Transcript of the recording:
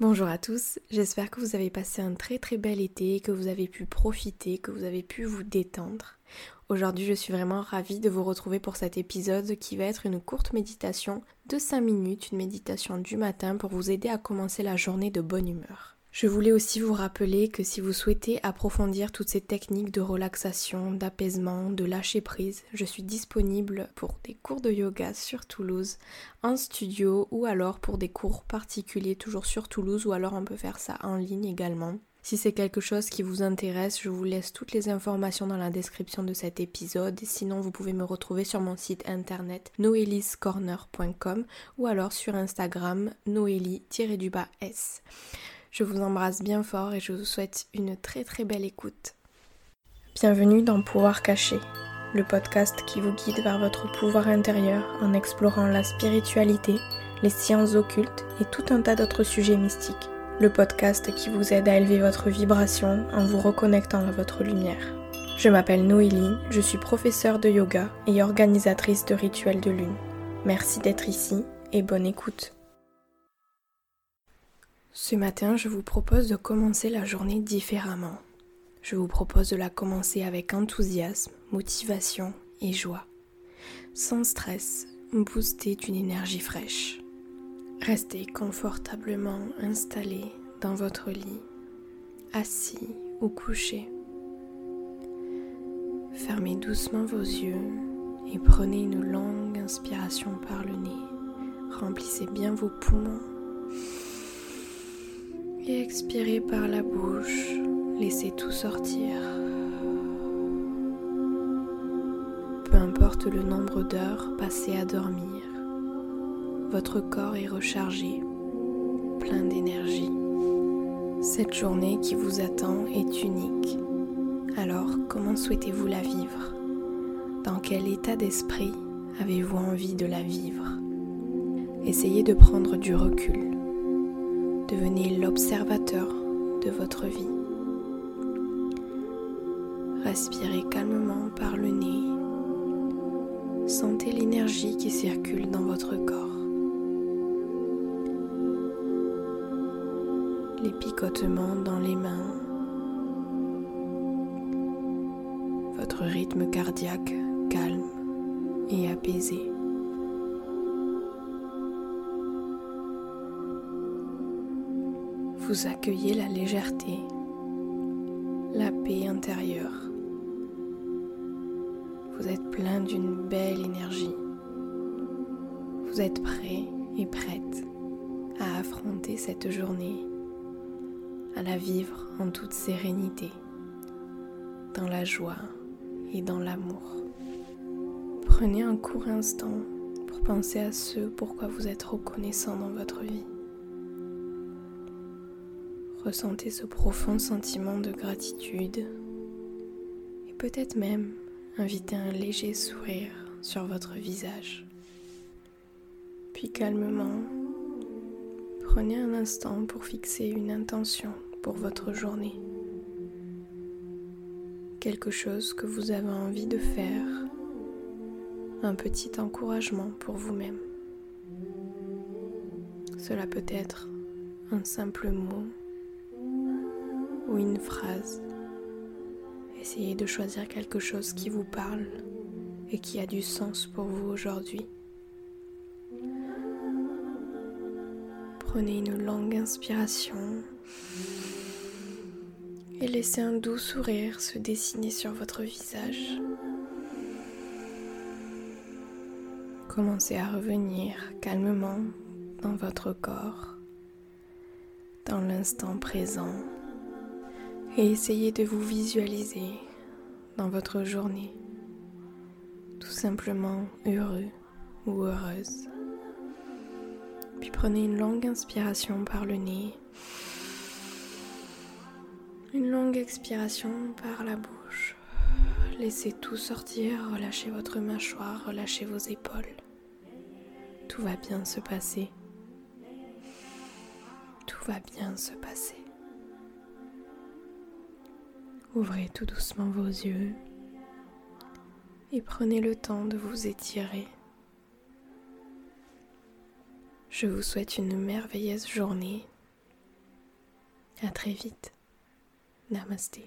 Bonjour à tous, j'espère que vous avez passé un très très bel été, que vous avez pu profiter, que vous avez pu vous détendre. Aujourd'hui je suis vraiment ravie de vous retrouver pour cet épisode qui va être une courte méditation de 5 minutes, une méditation du matin pour vous aider à commencer la journée de bonne humeur. Je voulais aussi vous rappeler que si vous souhaitez approfondir toutes ces techniques de relaxation, d'apaisement, de lâcher prise, je suis disponible pour des cours de yoga sur Toulouse, en studio ou alors pour des cours particuliers toujours sur Toulouse ou alors on peut faire ça en ligne également. Si c'est quelque chose qui vous intéresse, je vous laisse toutes les informations dans la description de cet épisode. Sinon, vous pouvez me retrouver sur mon site internet noeliscorner.com ou alors sur Instagram noélie-s. Je vous embrasse bien fort et je vous souhaite une très très belle écoute. Bienvenue dans Pouvoir caché, le podcast qui vous guide vers votre pouvoir intérieur en explorant la spiritualité, les sciences occultes et tout un tas d'autres sujets mystiques. Le podcast qui vous aide à élever votre vibration en vous reconnectant à votre lumière. Je m'appelle Noélie, je suis professeure de yoga et organisatrice de rituels de lune. Merci d'être ici et bonne écoute. Ce matin, je vous propose de commencer la journée différemment. Je vous propose de la commencer avec enthousiasme, motivation et joie. Sans stress, boosté d'une énergie fraîche. Restez confortablement installé dans votre lit, assis ou couché. Fermez doucement vos yeux et prenez une longue inspiration par le nez. Remplissez bien vos poumons et expirez par la bouche, laissez tout sortir. Peu importe le nombre d'heures passées à dormir, votre corps est rechargé, plein d'énergie. Cette journée qui vous attend est unique. Alors comment souhaitez-vous la vivre? Dans quel état d'esprit avez-vous envie de la vivre? Essayez de prendre du recul Devenez l'observateur de votre vie. Respirez calmement par le nez. Sentez l'énergie qui circule dans votre corps. Les picotements dans les mains. Votre rythme cardiaque calme et apaisé. Vous accueillez la légèreté, la paix intérieure. Vous êtes plein d'une belle énergie. Vous êtes prêt et prête à affronter cette journée, à la vivre en toute sérénité, dans la joie et dans l'amour. Prenez un court instant pour penser à ce pourquoi vous êtes reconnaissant dans votre vie. Ressentez ce profond sentiment de gratitude et peut-être même invitez un léger sourire sur votre visage. Puis calmement, prenez un instant pour fixer une intention pour votre journée. Quelque chose que vous avez envie de faire, un petit encouragement pour vous-même. Cela peut être un simple mot une phrase. Essayez de choisir quelque chose qui vous parle et qui a du sens pour vous aujourd'hui. Prenez une longue inspiration et laissez un doux sourire se dessiner sur votre visage. Commencez à revenir calmement dans votre corps, dans l'instant présent et essayez de vous visualiser dans votre journée, tout simplement heureux ou heureuse. Puis prenez une longue inspiration par le nez, une longue expiration par la bouche. Laissez tout sortir, relâchez votre mâchoire, relâchez vos épaules. Tout va bien se passer. Tout va bien se passer. Ouvrez tout doucement vos yeux et prenez le temps de vous étirer. Je vous souhaite une merveilleuse journée À très vite. Namaste.